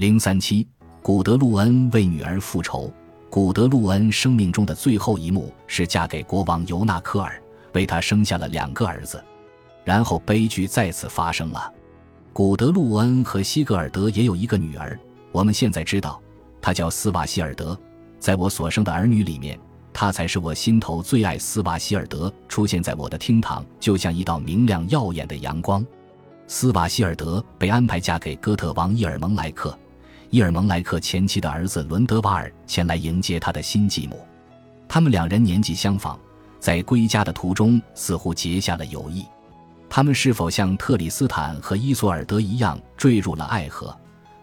零三七，古德路恩为女儿复仇。古德路恩生命中的最后一幕是嫁给国王尤纳科尔，为他生下了两个儿子。然后悲剧再次发生了。古德路恩和西格尔德也有一个女儿，我们现在知道，她叫斯瓦希尔德。在我所生的儿女里面，她才是我心头最爱。斯瓦希尔德出现在我的厅堂，就像一道明亮耀眼的阳光。斯瓦希尔德被安排嫁给哥特王伊尔蒙莱克。伊尔蒙莱克前妻的儿子伦德瓦尔前来迎接他的新继母，他们两人年纪相仿，在归家的途中似乎结下了友谊。他们是否像特里斯坦和伊索尔德一样坠入了爱河？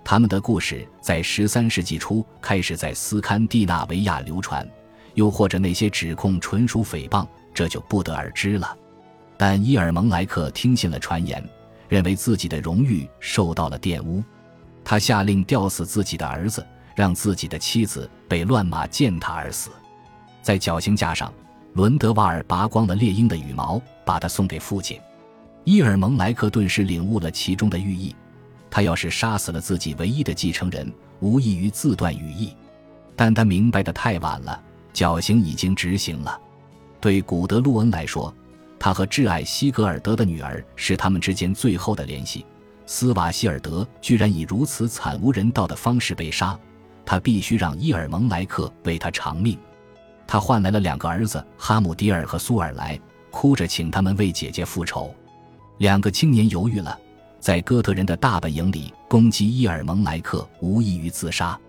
他们的故事在十三世纪初开始在斯堪的纳维亚流传，又或者那些指控纯属诽谤，这就不得而知了。但伊尔蒙莱克听信了传言，认为自己的荣誉受到了玷污。他下令吊死自己的儿子，让自己的妻子被乱马践踏而死。在绞刑架上，伦德瓦尔拔光了猎鹰的羽毛，把它送给父亲。伊尔蒙莱克顿时领悟了其中的寓意。他要是杀死了自己唯一的继承人，无异于自断羽翼。但他明白的太晚了，绞刑已经执行了。对古德路恩来说，他和挚爱西格尔德的女儿是他们之间最后的联系。斯瓦希尔德居然以如此惨无人道的方式被杀，他必须让伊尔蒙莱克为他偿命。他换来了两个儿子哈姆迪尔和苏尔莱，哭着请他们为姐姐复仇。两个青年犹豫了，在哥特人的大本营里攻击伊尔蒙莱克，无异于自杀。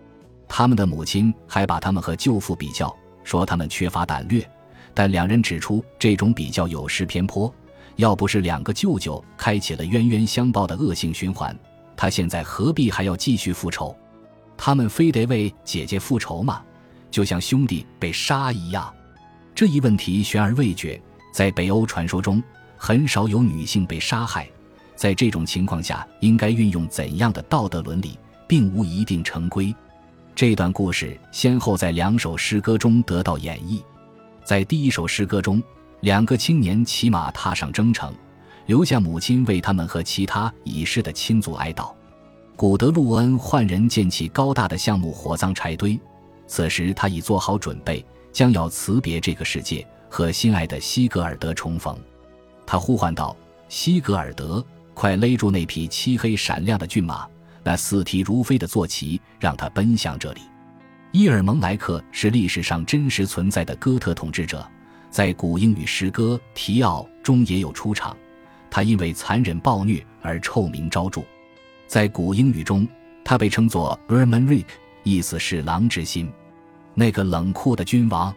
他们的母亲还把他们和舅父比较，说他们缺乏胆略，但两人指出这种比较有失偏颇。要不是两个舅舅开启了冤冤相报的恶性循环，他现在何必还要继续复仇？他们非得为姐姐复仇吗？就像兄弟被杀一样。这一问题悬而未决。在北欧传说中，很少有女性被杀害。在这种情况下，应该运用怎样的道德伦理，并无一定成规。这段故事先后在两首诗歌中得到演绎。在第一首诗歌中。两个青年骑马踏上征程，留下母亲为他们和其他已逝的亲族哀悼。古德路恩换人建起高大的橡木火葬柴堆，此时他已做好准备，将要辞别这个世界，和心爱的西格尔德重逢。他呼唤道：“西格尔德，快勒住那匹漆黑闪亮的骏马，那似蹄如飞的坐骑，让他奔向这里。”伊尔蒙莱克是历史上真实存在的哥特统治者。在古英语诗歌《提奥》中也有出场，他因为残忍暴虐而臭名昭著。在古英语中，他被称作 Roman r i c 意思是狼之心。那个冷酷的君王，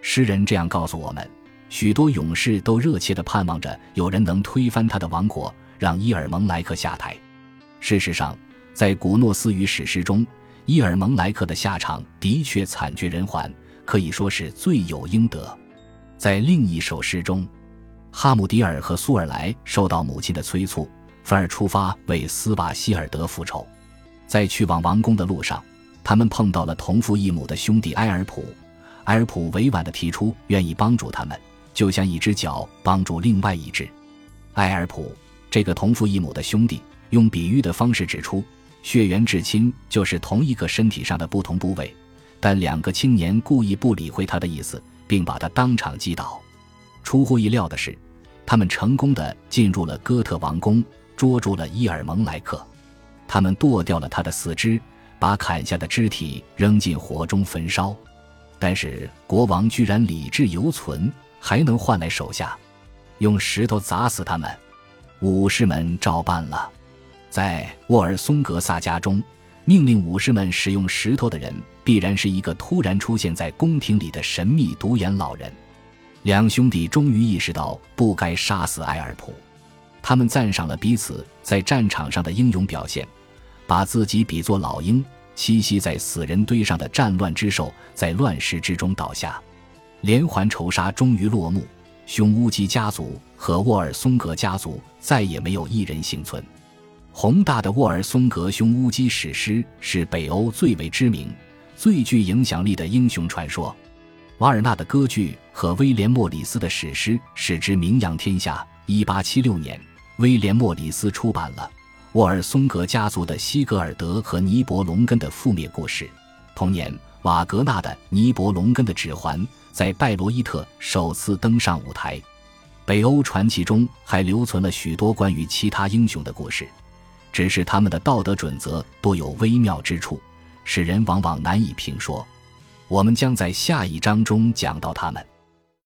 诗人这样告诉我们：许多勇士都热切地盼望着有人能推翻他的王国，让伊尔蒙莱克下台。事实上，在古诺斯语史诗中，伊尔蒙莱克的下场的确惨绝人寰，可以说是罪有应得。在另一首诗中，哈姆迪尔和苏尔莱受到母亲的催促，反而出发为斯瓦希尔德复仇。在去往王宫的路上，他们碰到了同父异母的兄弟埃尔普。埃尔普委婉地提出愿意帮助他们，就像一只脚帮助另外一只。埃尔普这个同父异母的兄弟，用比喻的方式指出，血缘至亲就是同一个身体上的不同部位。但两个青年故意不理会他的意思。并把他当场击倒。出乎意料的是，他们成功的进入了哥特王宫，捉住了伊尔蒙莱克。他们剁掉了他的四肢，把砍下的肢体扔进火中焚烧。但是国王居然理智犹存，还能换来手下，用石头砸死他们。武士们照办了。在沃尔松格萨家中。命令武士们使用石头的人，必然是一个突然出现在宫廷里的神秘独眼老人。两兄弟终于意识到不该杀死埃尔普，他们赞赏了彼此在战场上的英勇表现，把自己比作老鹰栖息在死人堆上的战乱之兽，在乱世之中倒下。连环仇杀终于落幕，匈乌基家族和沃尔松格家族再也没有一人幸存。宏大的沃尔松格匈乌基史诗是北欧最为知名、最具影响力的英雄传说。瓦尔纳的歌剧和威廉·莫里斯的史诗使之名扬天下。一八七六年，威廉·莫里斯出版了《沃尔松格家族的西格尔德和尼伯龙根的覆灭故事。同年，瓦格纳的《尼伯龙根的指环》在拜罗伊特首次登上舞台。北欧传奇中还留存了许多关于其他英雄的故事，只是他们的道德准则多有微妙之处，使人往往难以评说。我们将在下一章中讲到他们。